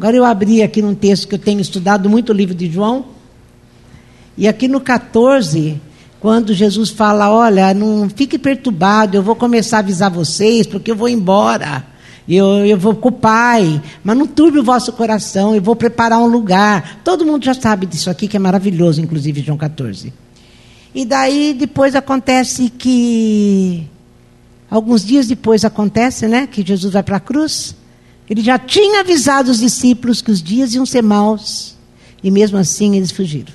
Agora eu abri aqui num texto que eu tenho estudado muito o livro de João. E aqui no 14, quando Jesus fala: Olha, não fique perturbado, eu vou começar a avisar vocês, porque eu vou embora. Eu, eu vou com o Pai, mas não turbe o vosso coração, eu vou preparar um lugar. Todo mundo já sabe disso aqui, que é maravilhoso, inclusive João 14. E daí depois acontece que. Alguns dias depois acontece, né? Que Jesus vai para a cruz. Ele já tinha avisado os discípulos que os dias iam ser maus. E mesmo assim eles fugiram.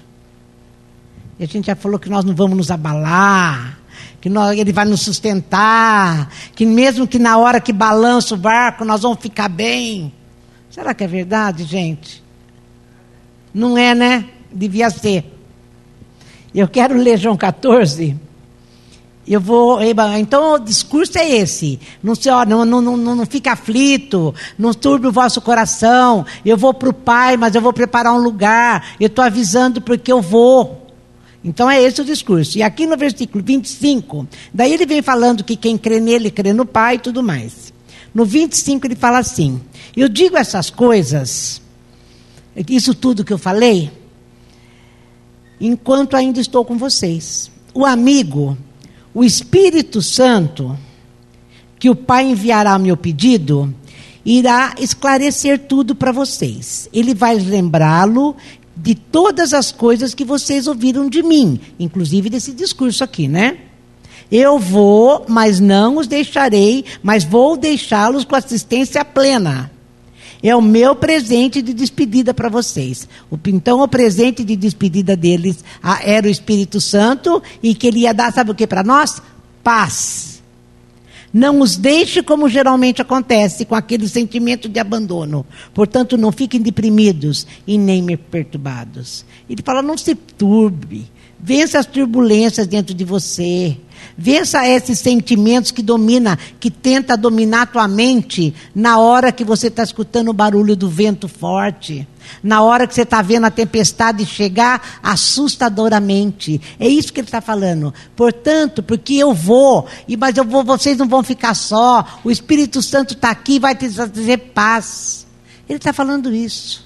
E a gente já falou que nós não vamos nos abalar, que nós, ele vai nos sustentar, que mesmo que na hora que balança o barco nós vamos ficar bem. Será que é verdade, gente? Não é, né? Devia ser. Eu quero ler João 14. Eu vou. Então o discurso é esse. Não, se, não, não, não, não fica aflito, não turbe o vosso coração. Eu vou para o Pai, mas eu vou preparar um lugar. Eu estou avisando porque eu vou. Então é esse o discurso. E aqui no versículo 25, daí ele vem falando que quem crê nele crê no Pai e tudo mais. No 25 ele fala assim: Eu digo essas coisas, isso tudo que eu falei, enquanto ainda estou com vocês. O amigo, o Espírito Santo, que o Pai enviará ao meu pedido, irá esclarecer tudo para vocês. Ele vai lembrá-lo de todas as coisas que vocês ouviram de mim, inclusive desse discurso aqui, né? Eu vou, mas não os deixarei, mas vou deixá-los com assistência plena. É o meu presente de despedida para vocês. Então, o presente de despedida deles era o Espírito Santo e que ele ia dar, sabe o que para nós? Paz. Não os deixe como geralmente acontece, com aquele sentimento de abandono. Portanto, não fiquem deprimidos e nem perturbados. Ele fala: não se turbe. Vença as turbulências dentro de você. Vença esses sentimentos que domina, que tenta dominar a tua mente na hora que você está escutando o barulho do vento forte. Na hora que você está vendo a tempestade chegar assustadoramente. É isso que ele está falando. Portanto, porque eu vou, e mas eu vou, vocês não vão ficar só. O Espírito Santo está aqui, vai te trazer paz. Ele está falando isso.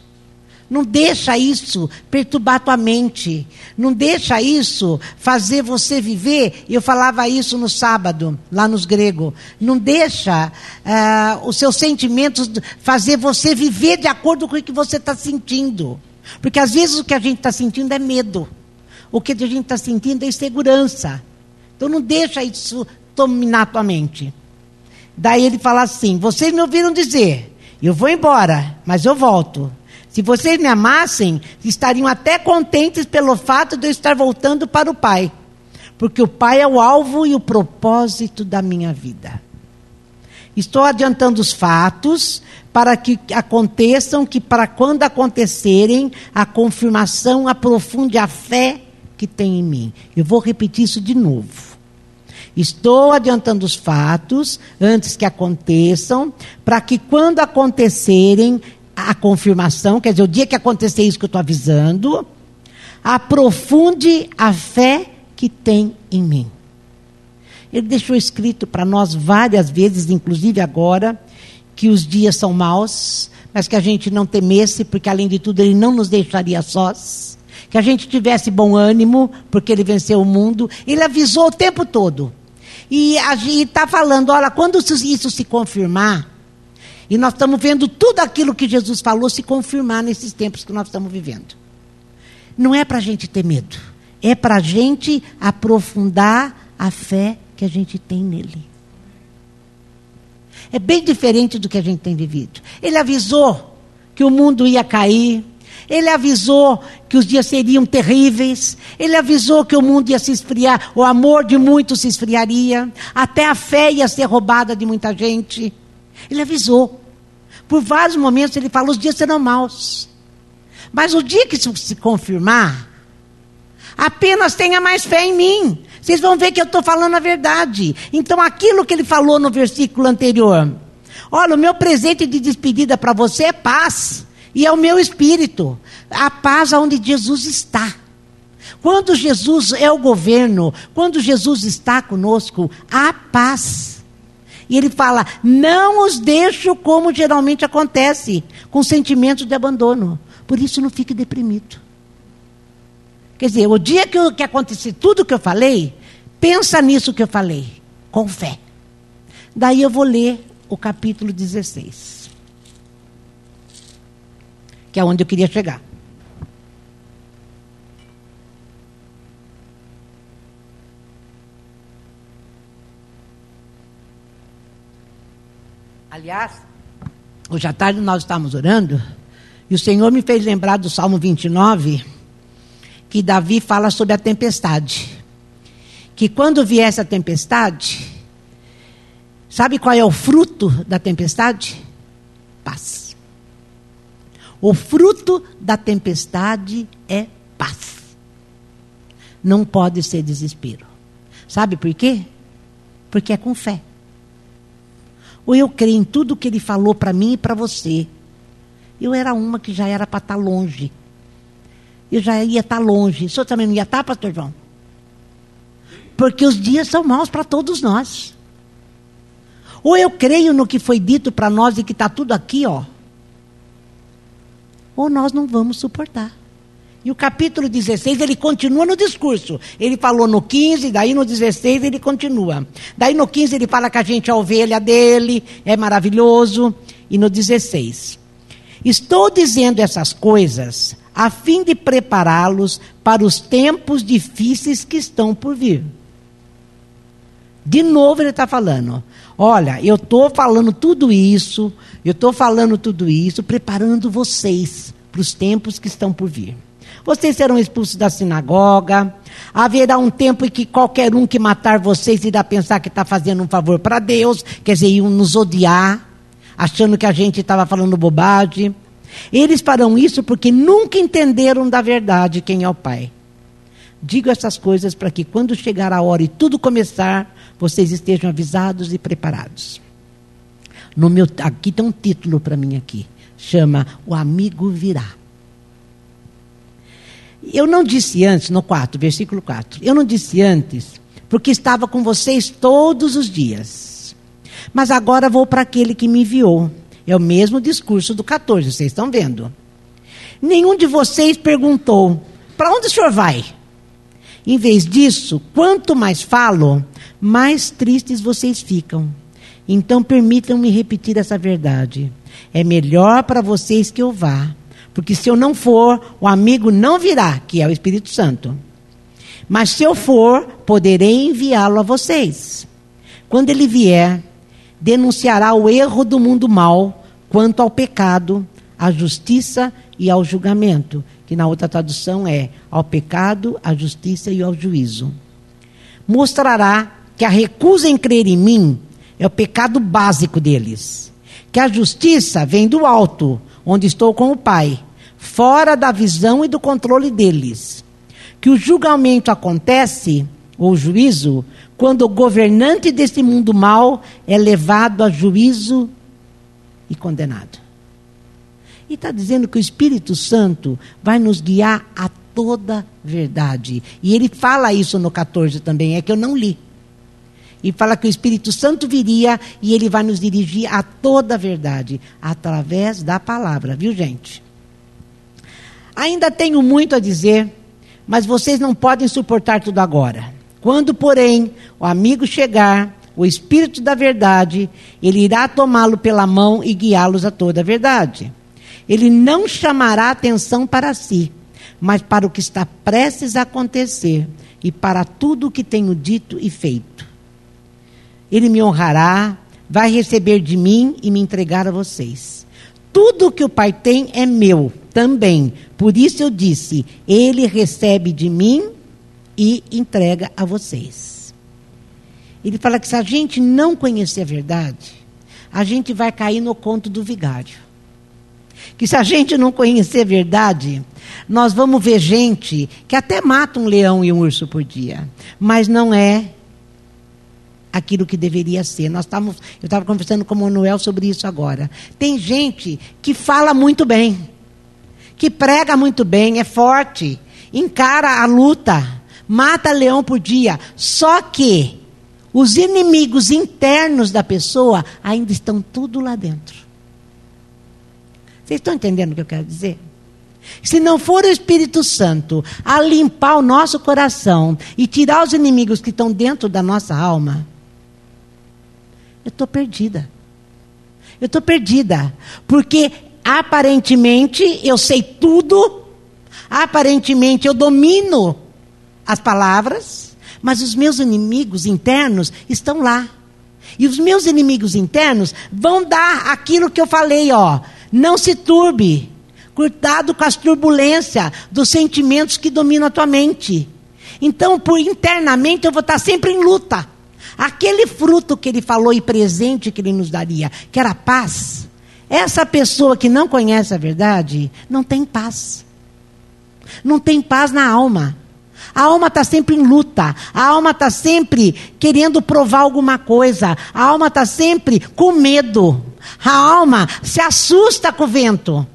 Não deixa isso perturbar tua mente. Não deixa isso fazer você viver. Eu falava isso no sábado, lá nos gregos. Não deixa uh, os seus sentimentos fazer você viver de acordo com o que você está sentindo. Porque às vezes o que a gente está sentindo é medo. O que a gente está sentindo é insegurança. Então não deixa isso dominar tua mente. Daí ele fala assim: vocês me ouviram dizer, eu vou embora, mas eu volto. Se vocês me amassem, estariam até contentes pelo fato de eu estar voltando para o Pai. Porque o Pai é o alvo e o propósito da minha vida. Estou adiantando os fatos para que aconteçam, que para quando acontecerem, a confirmação aprofunde a fé que tem em mim. Eu vou repetir isso de novo. Estou adiantando os fatos antes que aconteçam, para que quando acontecerem, a confirmação, quer dizer, o dia que acontecer isso que eu estou avisando, aprofunde a fé que tem em mim. Ele deixou escrito para nós várias vezes, inclusive agora, que os dias são maus, mas que a gente não temesse, porque além de tudo ele não nos deixaria sós. Que a gente tivesse bom ânimo, porque ele venceu o mundo. Ele avisou o tempo todo. E está falando: olha, quando isso se confirmar, e nós estamos vendo tudo aquilo que Jesus falou se confirmar nesses tempos que nós estamos vivendo. Não é para a gente ter medo, é para a gente aprofundar a fé que a gente tem nele. É bem diferente do que a gente tem vivido. Ele avisou que o mundo ia cair, ele avisou que os dias seriam terríveis. Ele avisou que o mundo ia se esfriar, o amor de muitos se esfriaria, até a fé ia ser roubada de muita gente. Ele avisou. Por vários momentos ele falou: os dias serão maus. Mas o dia que isso se confirmar, apenas tenha mais fé em mim. Vocês vão ver que eu estou falando a verdade. Então, aquilo que ele falou no versículo anterior: olha, o meu presente de despedida para você é paz, e é o meu espírito. A paz aonde Jesus está. Quando Jesus é o governo, quando Jesus está conosco, há paz. E ele fala: não os deixo como geralmente acontece, com sentimentos de abandono. Por isso não fique deprimido. Quer dizer, o dia que, que acontecer tudo que eu falei, pensa nisso que eu falei, com fé. Daí eu vou ler o capítulo 16, que é onde eu queria chegar. Aliás, hoje à tarde nós estávamos orando e o Senhor me fez lembrar do Salmo 29, que Davi fala sobre a tempestade. Que quando viesse a tempestade, sabe qual é o fruto da tempestade? Paz. O fruto da tempestade é paz. Não pode ser desespero. Sabe por quê? Porque é com fé. Ou eu creio em tudo que ele falou para mim e para você. Eu era uma que já era para estar tá longe. Eu já ia estar tá longe. O senhor também não ia estar, tá, pastor João? Porque os dias são maus para todos nós. Ou eu creio no que foi dito para nós e que está tudo aqui, ó. Ou nós não vamos suportar. E o capítulo 16, ele continua no discurso. Ele falou no 15, daí no 16 ele continua. Daí no 15 ele fala que a gente é a ovelha dele, é maravilhoso. E no 16, estou dizendo essas coisas a fim de prepará-los para os tempos difíceis que estão por vir. De novo ele está falando: olha, eu estou falando tudo isso, eu estou falando tudo isso, preparando vocês para os tempos que estão por vir. Vocês serão expulsos da sinagoga. Haverá um tempo em que qualquer um que matar vocês irá pensar que está fazendo um favor para Deus, quer dizer, iam nos odiar, achando que a gente estava falando bobagem. Eles farão isso porque nunca entenderam da verdade quem é o Pai. Digo essas coisas para que quando chegar a hora e tudo começar, vocês estejam avisados e preparados. No meu, aqui tem um título para mim aqui, chama O amigo virá. Eu não disse antes, no 4, versículo 4. Eu não disse antes, porque estava com vocês todos os dias. Mas agora vou para aquele que me enviou. É o mesmo discurso do 14, vocês estão vendo. Nenhum de vocês perguntou: para onde o senhor vai? Em vez disso, quanto mais falo, mais tristes vocês ficam. Então permitam-me repetir essa verdade. É melhor para vocês que eu vá porque se eu não for, o amigo não virá, que é o Espírito Santo. Mas se eu for, poderei enviá-lo a vocês. Quando ele vier, denunciará o erro do mundo mal quanto ao pecado, à justiça e ao julgamento, que na outra tradução é ao pecado, à justiça e ao juízo. Mostrará que a recusa em crer em mim é o pecado básico deles, que a justiça vem do alto, onde estou com o Pai, fora da visão e do controle deles. Que o julgamento acontece, ou juízo, quando o governante desse mundo mal é levado a juízo e condenado. E está dizendo que o Espírito Santo vai nos guiar a toda verdade. E ele fala isso no 14 também, é que eu não li. E fala que o Espírito Santo viria e ele vai nos dirigir a toda verdade, através da palavra, viu gente? Ainda tenho muito a dizer, mas vocês não podem suportar tudo agora. Quando, porém, o amigo chegar, o Espírito da Verdade, ele irá tomá-lo pela mão e guiá-los a toda a verdade. Ele não chamará atenção para si, mas para o que está prestes a acontecer e para tudo o que tenho dito e feito. Ele me honrará, vai receber de mim e me entregar a vocês. Tudo que o Pai tem é meu também. Por isso eu disse: Ele recebe de mim e entrega a vocês. Ele fala que se a gente não conhecer a verdade, a gente vai cair no conto do vigário. Que se a gente não conhecer a verdade, nós vamos ver gente que até mata um leão e um urso por dia, mas não é aquilo que deveria ser. Nós estávamos, eu estava conversando com o Manuel sobre isso agora. Tem gente que fala muito bem, que prega muito bem, é forte, encara a luta, mata leão por dia. Só que os inimigos internos da pessoa ainda estão tudo lá dentro. Vocês estão entendendo o que eu quero dizer? Se não for o Espírito Santo a limpar o nosso coração e tirar os inimigos que estão dentro da nossa alma, eu estou perdida. Eu estou perdida. Porque aparentemente eu sei tudo, aparentemente eu domino as palavras, mas os meus inimigos internos estão lá. E os meus inimigos internos vão dar aquilo que eu falei, ó. Não se turbe. Cuidado com as turbulências dos sentimentos que dominam a tua mente. Então, por internamente, eu vou estar sempre em luta. Aquele fruto que ele falou e presente que ele nos daria, que era paz. Essa pessoa que não conhece a verdade, não tem paz. Não tem paz na alma. A alma está sempre em luta. A alma está sempre querendo provar alguma coisa. A alma está sempre com medo. A alma se assusta com o vento.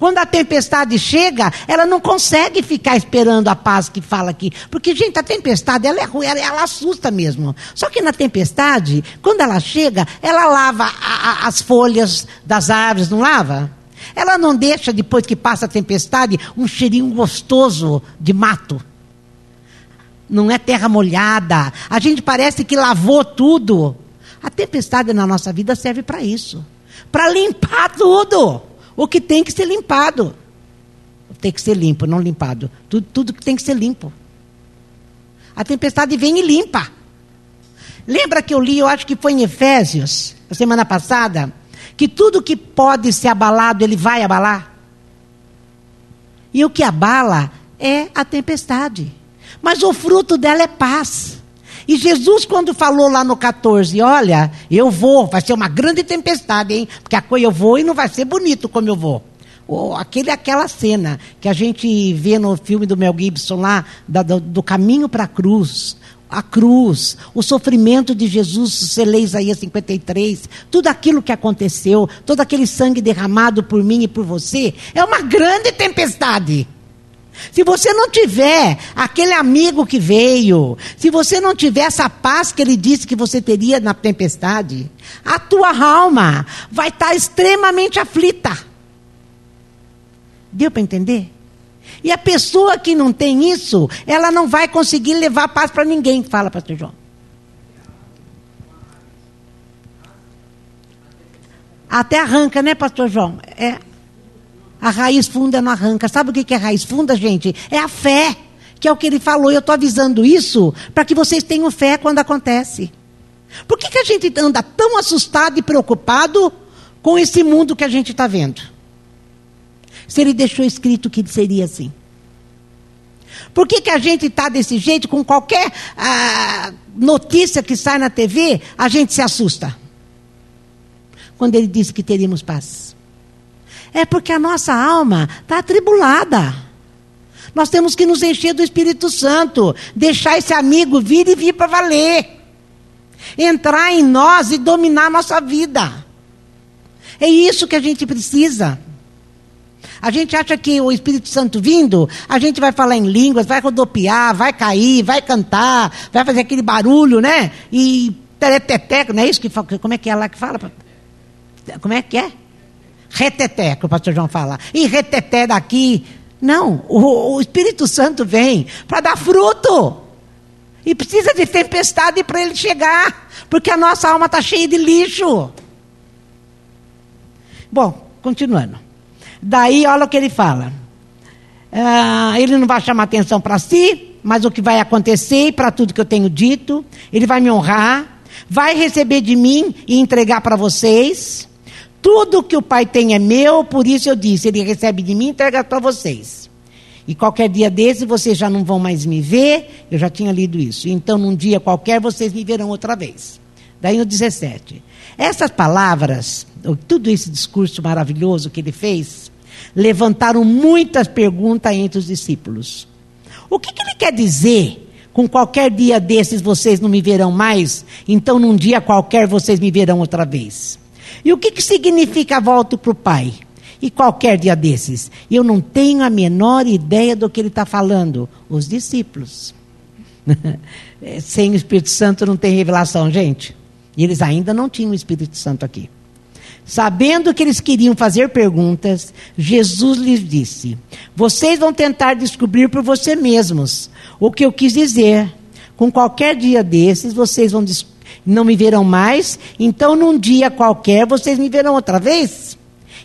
Quando a tempestade chega, ela não consegue ficar esperando a paz que fala aqui. Porque, gente, a tempestade, ela é ruim, ela, ela assusta mesmo. Só que na tempestade, quando ela chega, ela lava a, a, as folhas das árvores, não lava? Ela não deixa, depois que passa a tempestade, um cheirinho gostoso de mato. Não é terra molhada. A gente parece que lavou tudo. A tempestade na nossa vida serve para isso para limpar tudo o que tem que ser limpado. Tem que ser limpo, não limpado. Tudo, tudo que tem que ser limpo. A tempestade vem e limpa. Lembra que eu li, eu acho que foi em Efésios, a semana passada, que tudo que pode ser abalado, ele vai abalar. E o que abala é a tempestade. Mas o fruto dela é paz. E Jesus, quando falou lá no 14, olha, eu vou, vai ser uma grande tempestade, hein? Porque a coisa eu vou e não vai ser bonito como eu vou. Aquele, aquela cena que a gente vê no filme do Mel Gibson lá, da, do, do, caminho para a cruz. A cruz, o sofrimento de Jesus, você lê Isaías 53, tudo aquilo que aconteceu, todo aquele sangue derramado por mim e por você, é uma grande tempestade. Se você não tiver aquele amigo que veio, se você não tiver essa paz que ele disse que você teria na tempestade, a tua alma vai estar extremamente aflita. Deu para entender? E a pessoa que não tem isso, ela não vai conseguir levar paz para ninguém. Fala, pastor João. Até arranca, né, pastor João? É, a raiz funda não arranca. Sabe o que é raiz funda, gente? É a fé, que é o que ele falou. Eu estou avisando isso para que vocês tenham fé quando acontece. Por que, que a gente anda tão assustado e preocupado com esse mundo que a gente está vendo? Se ele deixou escrito que seria assim. Por que, que a gente está desse jeito, com qualquer ah, notícia que sai na TV, a gente se assusta? Quando ele disse que teríamos paz. É porque a nossa alma está atribulada. Nós temos que nos encher do Espírito Santo, deixar esse amigo vir e vir para valer. Entrar em nós e dominar a nossa vida. É isso que a gente precisa. A gente acha que o Espírito Santo vindo, a gente vai falar em línguas, vai rodopiar, vai cair, vai cantar, vai fazer aquele barulho, né? E tereteteco, não é isso que como é que é lá que fala? Como é que é? Reteté, que o pastor João fala, e reteté daqui. Não, o, o Espírito Santo vem para dar fruto. E precisa de tempestade para ele chegar, porque a nossa alma está cheia de lixo. Bom, continuando. Daí, olha o que ele fala. Ah, ele não vai chamar atenção para si, mas o que vai acontecer para tudo que eu tenho dito, ele vai me honrar, vai receber de mim e entregar para vocês. Tudo que o Pai tem é meu, por isso eu disse: Ele recebe de mim e entrega para vocês. E qualquer dia desse vocês já não vão mais me ver, eu já tinha lido isso. Então, num dia qualquer, vocês me verão outra vez. Daí no 17. Essas palavras, tudo esse discurso maravilhoso que ele fez, levantaram muitas perguntas entre os discípulos. O que, que ele quer dizer com qualquer dia desses vocês não me verão mais, então num dia qualquer vocês me verão outra vez? E o que, que significa volto para o Pai? E qualquer dia desses? Eu não tenho a menor ideia do que ele está falando. Os discípulos. Sem o Espírito Santo não tem revelação, gente. E eles ainda não tinham o Espírito Santo aqui. Sabendo que eles queriam fazer perguntas, Jesus lhes disse: Vocês vão tentar descobrir por você mesmos o que eu quis dizer. Com qualquer dia desses, vocês vão não me verão mais, então num dia qualquer vocês me verão outra vez.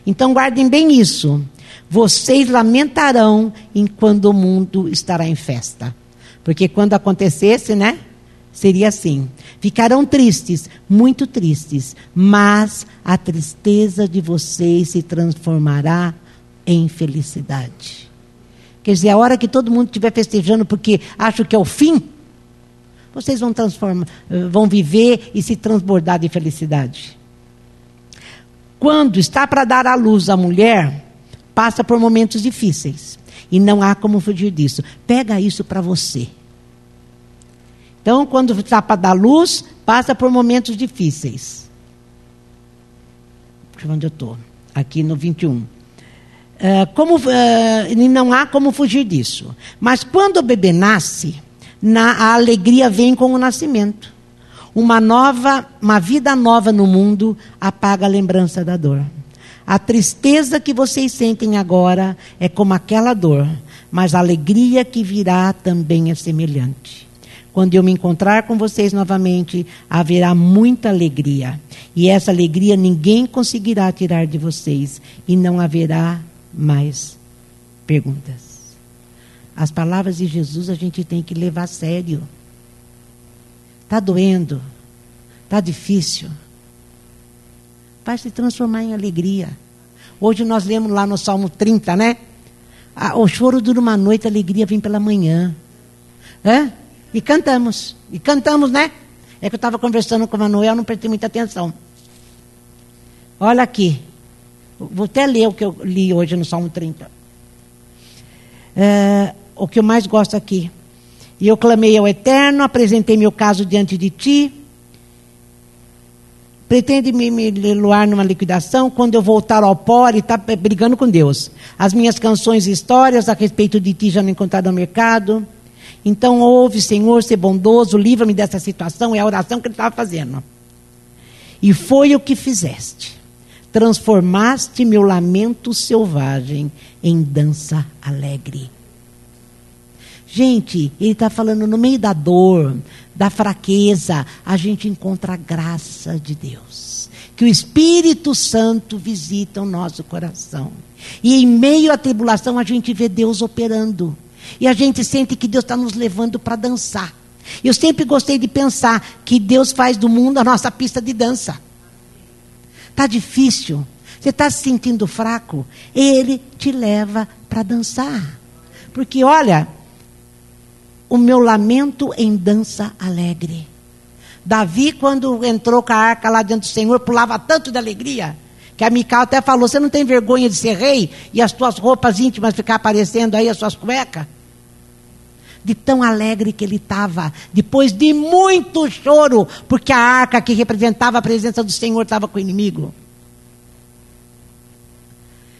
Então guardem bem isso. Vocês lamentarão enquanto o mundo estará em festa. Porque quando acontecesse, né? Seria assim: ficarão tristes, muito tristes, mas a tristeza de vocês se transformará em felicidade. Quer dizer, a hora que todo mundo estiver festejando porque acha que é o fim, vocês vão transformar, vão viver e se transbordar de felicidade. Quando está para dar à luz a mulher, passa por momentos difíceis. E não há como fugir disso. Pega isso para você. Então, quando está para dar luz, passa por momentos difíceis. Onde eu estou. Aqui no 21. Uh, ah, como, uh, não há como fugir disso. Mas quando o bebê nasce, na, a alegria vem com o nascimento. Uma nova, uma vida nova no mundo apaga a lembrança da dor. A tristeza que vocês sentem agora é como aquela dor, mas a alegria que virá também é semelhante. Quando eu me encontrar com vocês novamente, haverá muita alegria. E essa alegria ninguém conseguirá tirar de vocês. E não haverá mais perguntas. As palavras de Jesus a gente tem que levar a sério. Está doendo, está difícil. Vai se transformar em alegria. Hoje nós lemos lá no Salmo 30, né? Ah, o choro dura uma noite, a alegria vem pela manhã. É? E cantamos. E cantamos, né? É que eu estava conversando com o Manuel, não prestei muita atenção. Olha aqui. Vou até ler o que eu li hoje no Salmo 30. É, o que eu mais gosto aqui. E eu clamei ao Eterno, apresentei meu caso diante de ti. Pretende me, me leloar numa liquidação quando eu voltar ao pó e está brigando com Deus. As minhas canções e histórias a respeito de ti já não encontraram no mercado. Então ouve, Senhor, ser bondoso, livra-me dessa situação. É a oração que ele estava fazendo. E foi o que fizeste. Transformaste meu lamento selvagem em dança alegre. Gente, ele está falando no meio da dor, da fraqueza, a gente encontra a graça de Deus. Que o Espírito Santo visita o nosso coração. E em meio à tribulação a gente vê Deus operando. E a gente sente que Deus está nos levando para dançar. Eu sempre gostei de pensar que Deus faz do mundo a nossa pista de dança. Está difícil. Você está se sentindo fraco? Ele te leva para dançar. Porque olha, o meu lamento em dança alegre. Davi, quando entrou com a arca lá diante do Senhor, pulava tanto de alegria, que a Mical até falou: Você não tem vergonha de ser rei e as tuas roupas íntimas ficar aparecendo aí, as suas cuecas? De tão alegre que ele estava, depois de muito choro, porque a arca que representava a presença do Senhor estava com o inimigo.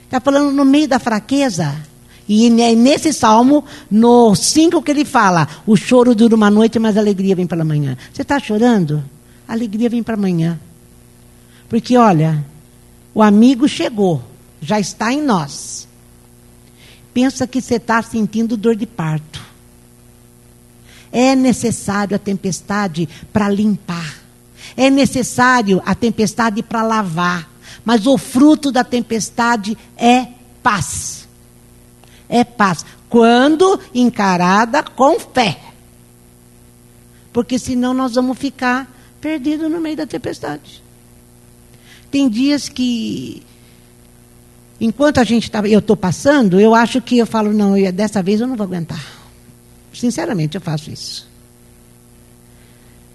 Está falando no meio da fraqueza. E nesse salmo, no 5 que ele fala, o choro dura uma noite, mas a alegria vem pela manhã. Você está chorando? A alegria vem para amanhã. Porque olha, o amigo chegou, já está em nós. Pensa que você está sentindo dor de parto. É necessário a tempestade para limpar. É necessário a tempestade para lavar. Mas o fruto da tempestade é paz é paz. Quando encarada com fé. Porque senão nós vamos ficar perdidos no meio da tempestade. Tem dias que, enquanto a gente tá, eu estou passando, eu acho que eu falo, não, eu, dessa vez eu não vou aguentar. Sinceramente, eu faço isso.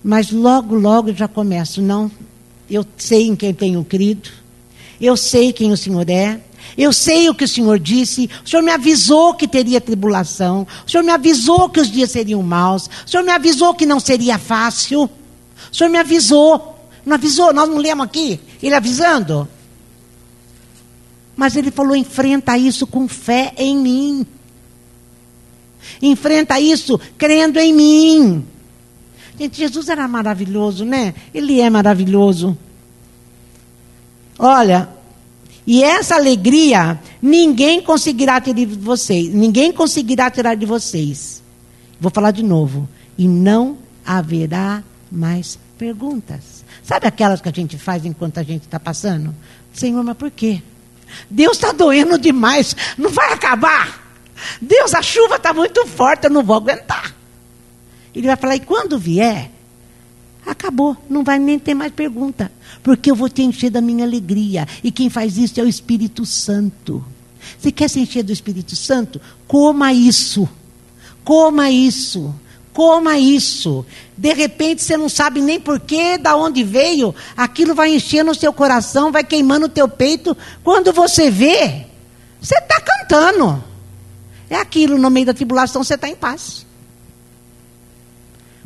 Mas logo, logo eu já começo, não, eu sei em quem tenho crido, eu sei quem o Senhor é, eu sei o que o Senhor disse. O Senhor me avisou que teria tribulação. O Senhor me avisou que os dias seriam maus. O Senhor me avisou que não seria fácil. O Senhor me avisou. Não avisou? Nós não lemos aqui? Ele avisando. Mas ele falou: enfrenta isso com fé em mim. Enfrenta isso crendo em mim. Gente, Jesus era maravilhoso, né? Ele é maravilhoso. Olha, e essa alegria ninguém conseguirá tirar de vocês. Ninguém conseguirá tirar de vocês. Vou falar de novo. E não haverá mais perguntas. Sabe aquelas que a gente faz enquanto a gente está passando? Senhor, mas por quê? Deus está doendo demais, não vai acabar. Deus, a chuva está muito forte, eu não vou aguentar. Ele vai falar, e quando vier, acabou, não vai nem ter mais pergunta, porque eu vou te encher da minha alegria. E quem faz isso é o Espírito Santo. Você quer se encher do Espírito Santo? Coma isso. Coma isso. Coma isso. De repente você não sabe nem porquê, da onde veio, aquilo vai enchendo o seu coração, vai queimando o teu peito. Quando você vê, você está cantando. É aquilo, no meio da tribulação você está em paz.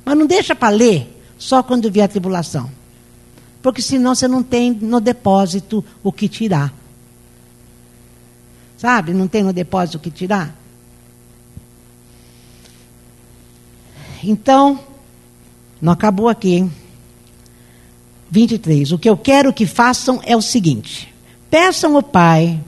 Mas não deixa para ler só quando vier a tribulação. Porque senão você não tem no depósito o que tirar. Sabe? Não tem no depósito o que tirar. Então, não acabou aqui, hein? 23. O que eu quero que façam é o seguinte: peçam ao Pai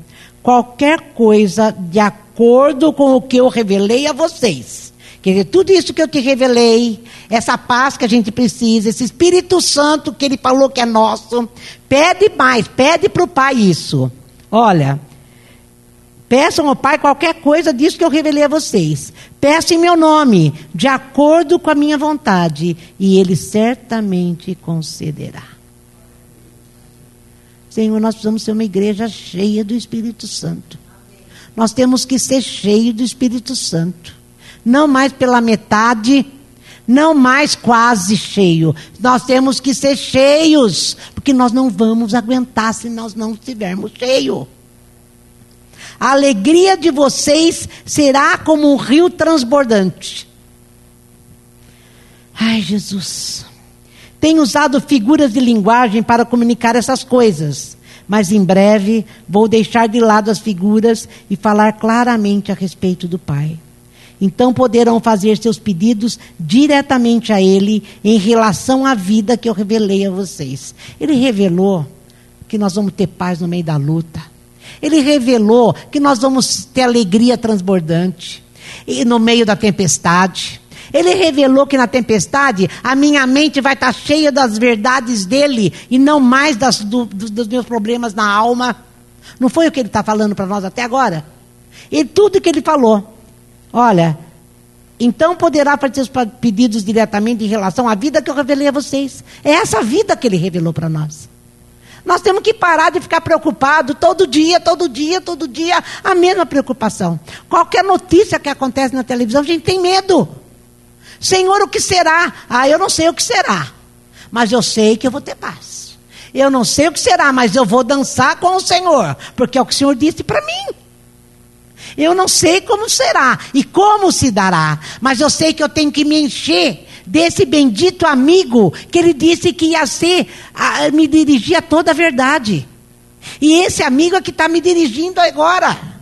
qualquer coisa de acordo com o que eu revelei a vocês. Quer dizer, tudo isso que eu te revelei, essa paz que a gente precisa, esse Espírito Santo que ele falou que é nosso, pede mais, pede para o Pai isso. Olha, Peçam ao Pai qualquer coisa disso que eu revelei a vocês. Peçam em meu nome, de acordo com a minha vontade, e Ele certamente concederá. Senhor, nós precisamos ser uma igreja cheia do Espírito Santo. Nós temos que ser cheios do Espírito Santo. Não mais pela metade, não mais quase cheio. Nós temos que ser cheios, porque nós não vamos aguentar se nós não estivermos cheios. A alegria de vocês será como um rio transbordante. Ai, Jesus. Tenho usado figuras de linguagem para comunicar essas coisas, mas em breve vou deixar de lado as figuras e falar claramente a respeito do Pai. Então poderão fazer seus pedidos diretamente a Ele em relação à vida que eu revelei a vocês. Ele revelou que nós vamos ter paz no meio da luta. Ele revelou que nós vamos ter alegria transbordante e no meio da tempestade. Ele revelou que na tempestade a minha mente vai estar cheia das verdades dele e não mais das, do, dos meus problemas na alma. Não foi o que ele está falando para nós até agora? E tudo que ele falou. Olha, então poderá fazer os pedidos diretamente em relação à vida que eu revelei a vocês. É essa vida que ele revelou para nós. Nós temos que parar de ficar preocupado todo dia, todo dia, todo dia, a mesma preocupação. Qualquer notícia que acontece na televisão, a gente tem medo. Senhor, o que será? Ah, eu não sei o que será, mas eu sei que eu vou ter paz. Eu não sei o que será, mas eu vou dançar com o Senhor, porque é o que o Senhor disse para mim. Eu não sei como será e como se dará, mas eu sei que eu tenho que me encher desse bendito amigo que ele disse que ia ser, a, me dirigir a toda a verdade. E esse amigo é que está me dirigindo agora.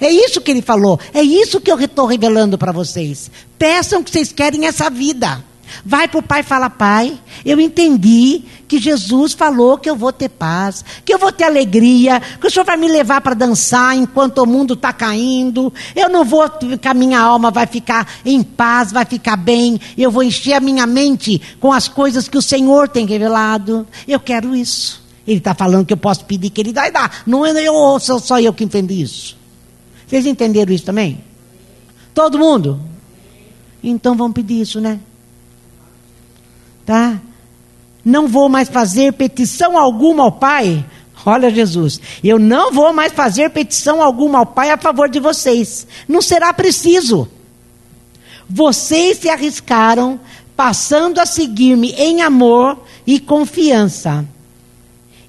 É isso que ele falou. É isso que eu estou revelando para vocês. Peçam que vocês querem essa vida. Vai para o pai e fala: Pai, eu entendi que Jesus falou que eu vou ter paz, que eu vou ter alegria, que o Senhor vai me levar para dançar enquanto o mundo está caindo. Eu não vou, que a minha alma vai ficar em paz, vai ficar bem. Eu vou encher a minha mente com as coisas que o Senhor tem revelado. Eu quero isso. Ele está falando que eu posso pedir que Ele vai dar. Não é eu, sou só eu que entendi isso. Vocês entenderam isso também? Todo mundo? Então vamos pedir isso, né? Tá? Não vou mais fazer petição alguma ao Pai. Olha, Jesus, eu não vou mais fazer petição alguma ao Pai a favor de vocês. Não será preciso. Vocês se arriscaram, passando a seguir-me em amor e confiança,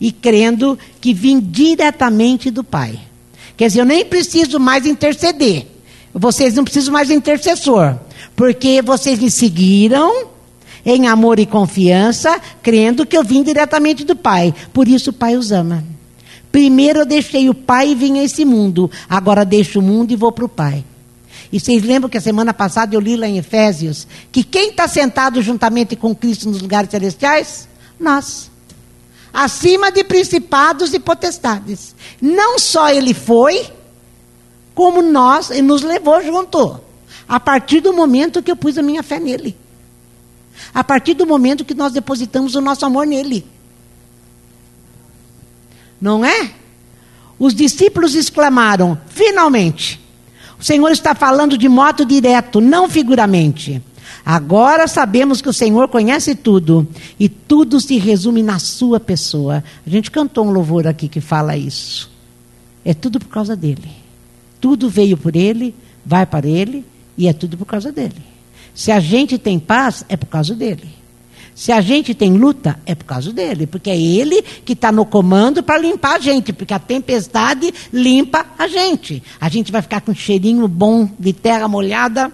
e crendo que vim diretamente do Pai. Quer dizer, eu nem preciso mais interceder. Vocês não precisam mais de intercessor, porque vocês me seguiram em amor e confiança, crendo que eu vim diretamente do Pai. Por isso o Pai os ama. Primeiro eu deixei o Pai e vim a esse mundo. Agora deixo o mundo e vou para o Pai. E vocês lembram que a semana passada eu li lá em Efésios que quem está sentado juntamente com Cristo nos lugares celestiais? Nós. Acima de principados e potestades. Não só ele foi, como nós, e nos levou junto. A partir do momento que eu pus a minha fé nele. A partir do momento que nós depositamos o nosso amor nele. Não é? Os discípulos exclamaram: finalmente! O Senhor está falando de modo direto, não figuramente. Agora sabemos que o Senhor conhece tudo e tudo se resume na sua pessoa. A gente cantou um louvor aqui que fala isso. É tudo por causa dele. Tudo veio por ele, vai para ele e é tudo por causa dele. Se a gente tem paz, é por causa dele. Se a gente tem luta, é por causa dele, porque é ele que está no comando para limpar a gente, porque a tempestade limpa a gente. A gente vai ficar com um cheirinho bom de terra molhada.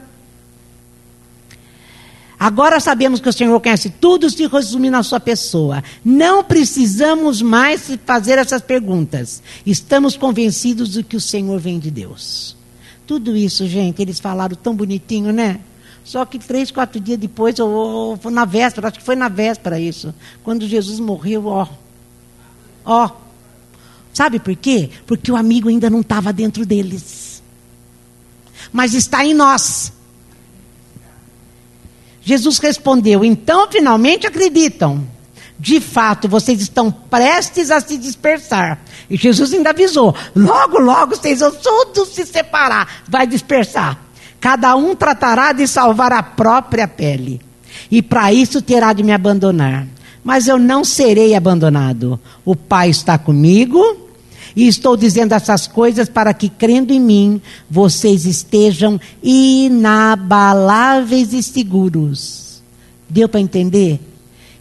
Agora sabemos que o Senhor conhece tudo, se resume na sua pessoa. Não precisamos mais fazer essas perguntas. Estamos convencidos de que o Senhor vem de Deus. Tudo isso, gente, eles falaram tão bonitinho, né? Só que três, quatro dias depois, ou, ou na véspera, acho que foi na véspera isso, quando Jesus morreu, ó. Ó. Sabe por quê? Porque o amigo ainda não estava dentro deles. Mas está em nós. Jesus respondeu: Então finalmente acreditam. De fato, vocês estão prestes a se dispersar. E Jesus ainda avisou: logo, logo vocês vão todos se separar, vai dispersar. Cada um tratará de salvar a própria pele. E para isso terá de me abandonar. Mas eu não serei abandonado. O Pai está comigo. E estou dizendo essas coisas para que, crendo em mim, vocês estejam inabaláveis e seguros. Deu para entender?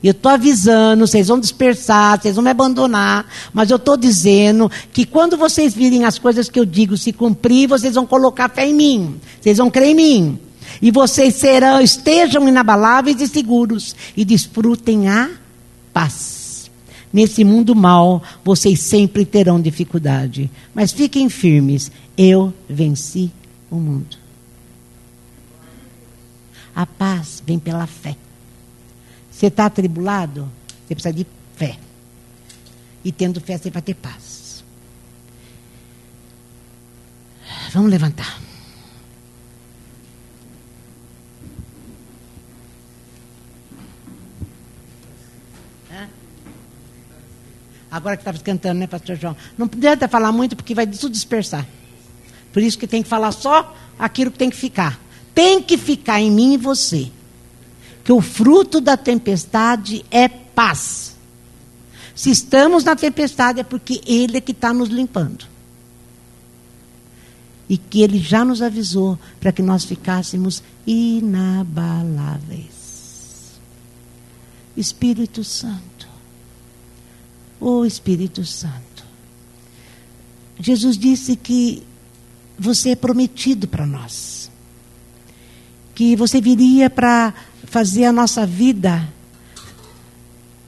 Eu estou avisando, vocês vão dispersar, vocês vão me abandonar, mas eu estou dizendo que quando vocês virem as coisas que eu digo se cumprir, vocês vão colocar fé em mim, vocês vão crer em mim. E vocês serão, estejam inabaláveis e seguros e desfrutem a paz. Nesse mundo mal, vocês sempre terão dificuldade, mas fiquem firmes, eu venci o mundo. A paz vem pela fé. Você está atribulado? Você precisa de fé. E tendo fé, você vai ter paz. Vamos levantar. Agora que estava cantando, né, pastor João? Não adianta falar muito porque vai tudo dispersar. Por isso que tem que falar só aquilo que tem que ficar. Tem que ficar em mim e você que o fruto da tempestade é paz. Se estamos na tempestade é porque Ele é que está nos limpando. E que Ele já nos avisou para que nós ficássemos inabaláveis. Espírito Santo. Oh Espírito Santo. Jesus disse que você é prometido para nós. Que você viria para fazer a nossa vida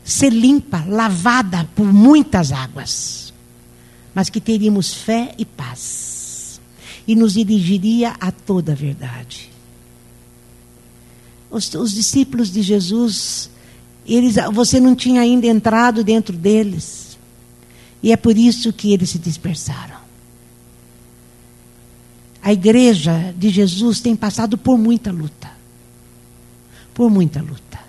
ser limpa, lavada por muitas águas, mas que teríamos fé e paz, e nos dirigiria a toda a verdade. Os, os discípulos de Jesus, eles, você não tinha ainda entrado dentro deles, e é por isso que eles se dispersaram. A igreja de Jesus tem passado por muita luta por muita luta.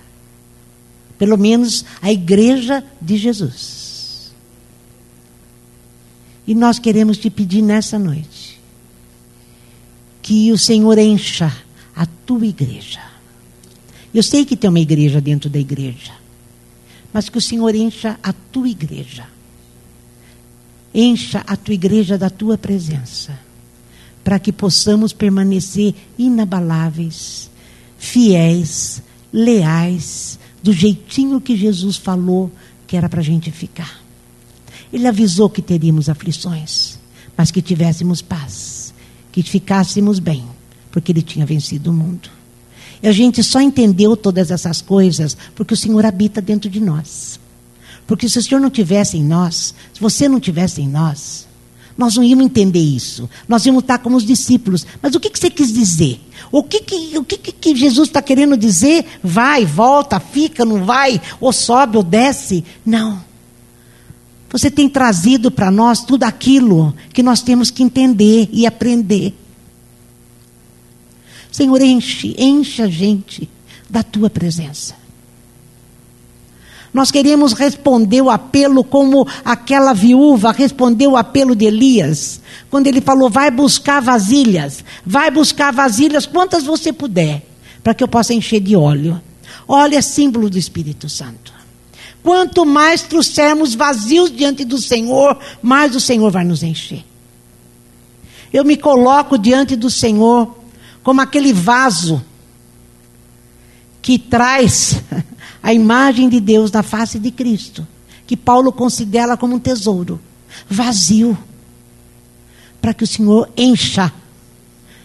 Pelo menos a igreja de Jesus. E nós queremos te pedir nessa noite que o Senhor encha a tua igreja. Eu sei que tem uma igreja dentro da igreja, mas que o Senhor encha a tua igreja. Encha a tua igreja da tua presença, para que possamos permanecer inabaláveis fiéis, leais, do jeitinho que Jesus falou que era para a gente ficar. Ele avisou que teríamos aflições, mas que tivéssemos paz, que ficássemos bem, porque Ele tinha vencido o mundo. E a gente só entendeu todas essas coisas porque o Senhor habita dentro de nós. Porque se o Senhor não tivesse em nós, se você não tivesse em nós, nós não íamos entender isso. Nós íamos estar como os discípulos. Mas o que, que você quis dizer? O que, que, o que, que Jesus está querendo dizer? Vai, volta, fica, não vai, ou sobe ou desce? Não. Você tem trazido para nós tudo aquilo que nós temos que entender e aprender. Senhor, enche, enche a gente da tua presença. Nós queremos responder o apelo como aquela viúva respondeu o apelo de Elias, quando ele falou: vai buscar vasilhas, vai buscar vasilhas, quantas você puder, para que eu possa encher de óleo. Óleo é símbolo do Espírito Santo. Quanto mais trouxermos vazios diante do Senhor, mais o Senhor vai nos encher. Eu me coloco diante do Senhor como aquele vaso que traz a imagem de Deus na face de Cristo, que Paulo considera como um tesouro vazio, para que o Senhor encha,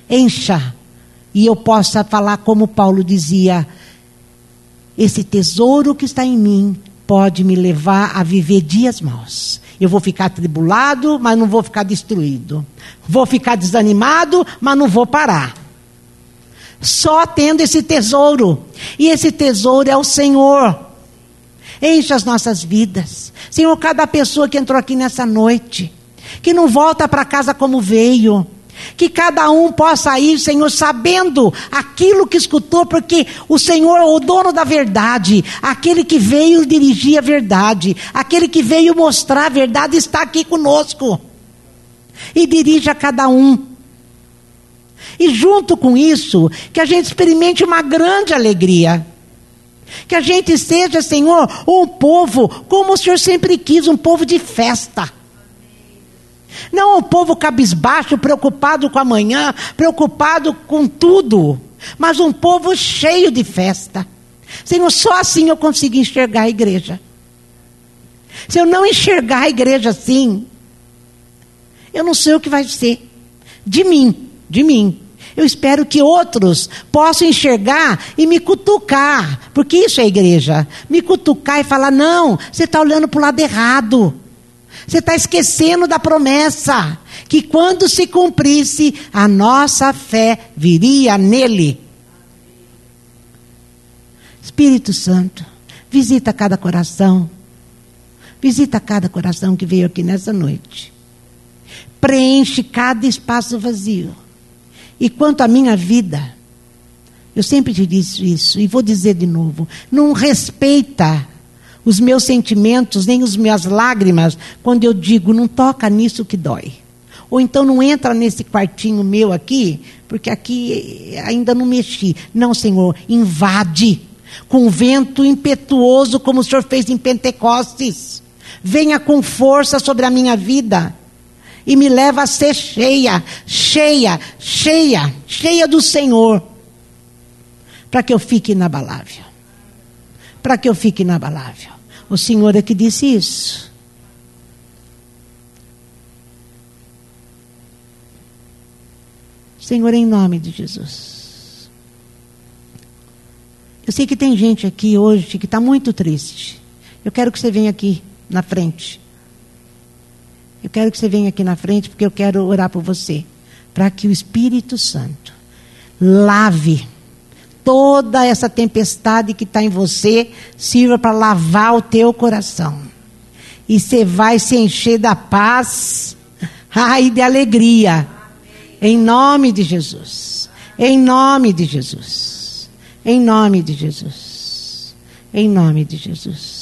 encha, e eu possa falar como Paulo dizia: esse tesouro que está em mim pode me levar a viver dias maus. Eu vou ficar tribulado, mas não vou ficar destruído. Vou ficar desanimado, mas não vou parar só tendo esse tesouro. E esse tesouro é o Senhor. Enche as nossas vidas. Senhor, cada pessoa que entrou aqui nessa noite, que não volta para casa como veio. Que cada um possa ir, Senhor, sabendo aquilo que escutou, porque o Senhor é o dono da verdade, aquele que veio dirigir a verdade, aquele que veio mostrar a verdade está aqui conosco. E dirige a cada um. E junto com isso, que a gente experimente uma grande alegria. Que a gente seja, Senhor, um povo como o Senhor sempre quis, um povo de festa. Não um povo cabisbaixo, preocupado com amanhã, preocupado com tudo, mas um povo cheio de festa. Senhor, só assim eu consigo enxergar a igreja. Se eu não enxergar a igreja assim, eu não sei o que vai ser de mim, de mim. Eu espero que outros possam enxergar e me cutucar, porque isso é igreja. Me cutucar e falar: não, você está olhando para o lado errado. Você está esquecendo da promessa que quando se cumprisse, a nossa fé viria nele. Espírito Santo, visita cada coração. Visita cada coração que veio aqui nessa noite. Preenche cada espaço vazio. E quanto à minha vida, eu sempre te disse isso e vou dizer de novo: não respeita os meus sentimentos, nem as minhas lágrimas, quando eu digo não toca nisso que dói. Ou então não entra nesse quartinho meu aqui, porque aqui ainda não mexi. Não, Senhor, invade com vento impetuoso, como o Senhor fez em Pentecostes. Venha com força sobre a minha vida e me leva a ser cheia, cheia, cheia, cheia do Senhor, para que eu fique inabalável. Para que eu fique inabalável. O Senhor é que disse isso. Senhor, em nome de Jesus. Eu sei que tem gente aqui hoje que está muito triste. Eu quero que você venha aqui na frente. Eu quero que você venha aqui na frente, porque eu quero orar por você. Para que o Espírito Santo lave toda essa tempestade que está em você, sirva para lavar o teu coração. E você vai se encher da paz e de alegria. Em nome de Jesus. Em nome de Jesus. Em nome de Jesus. Em nome de Jesus.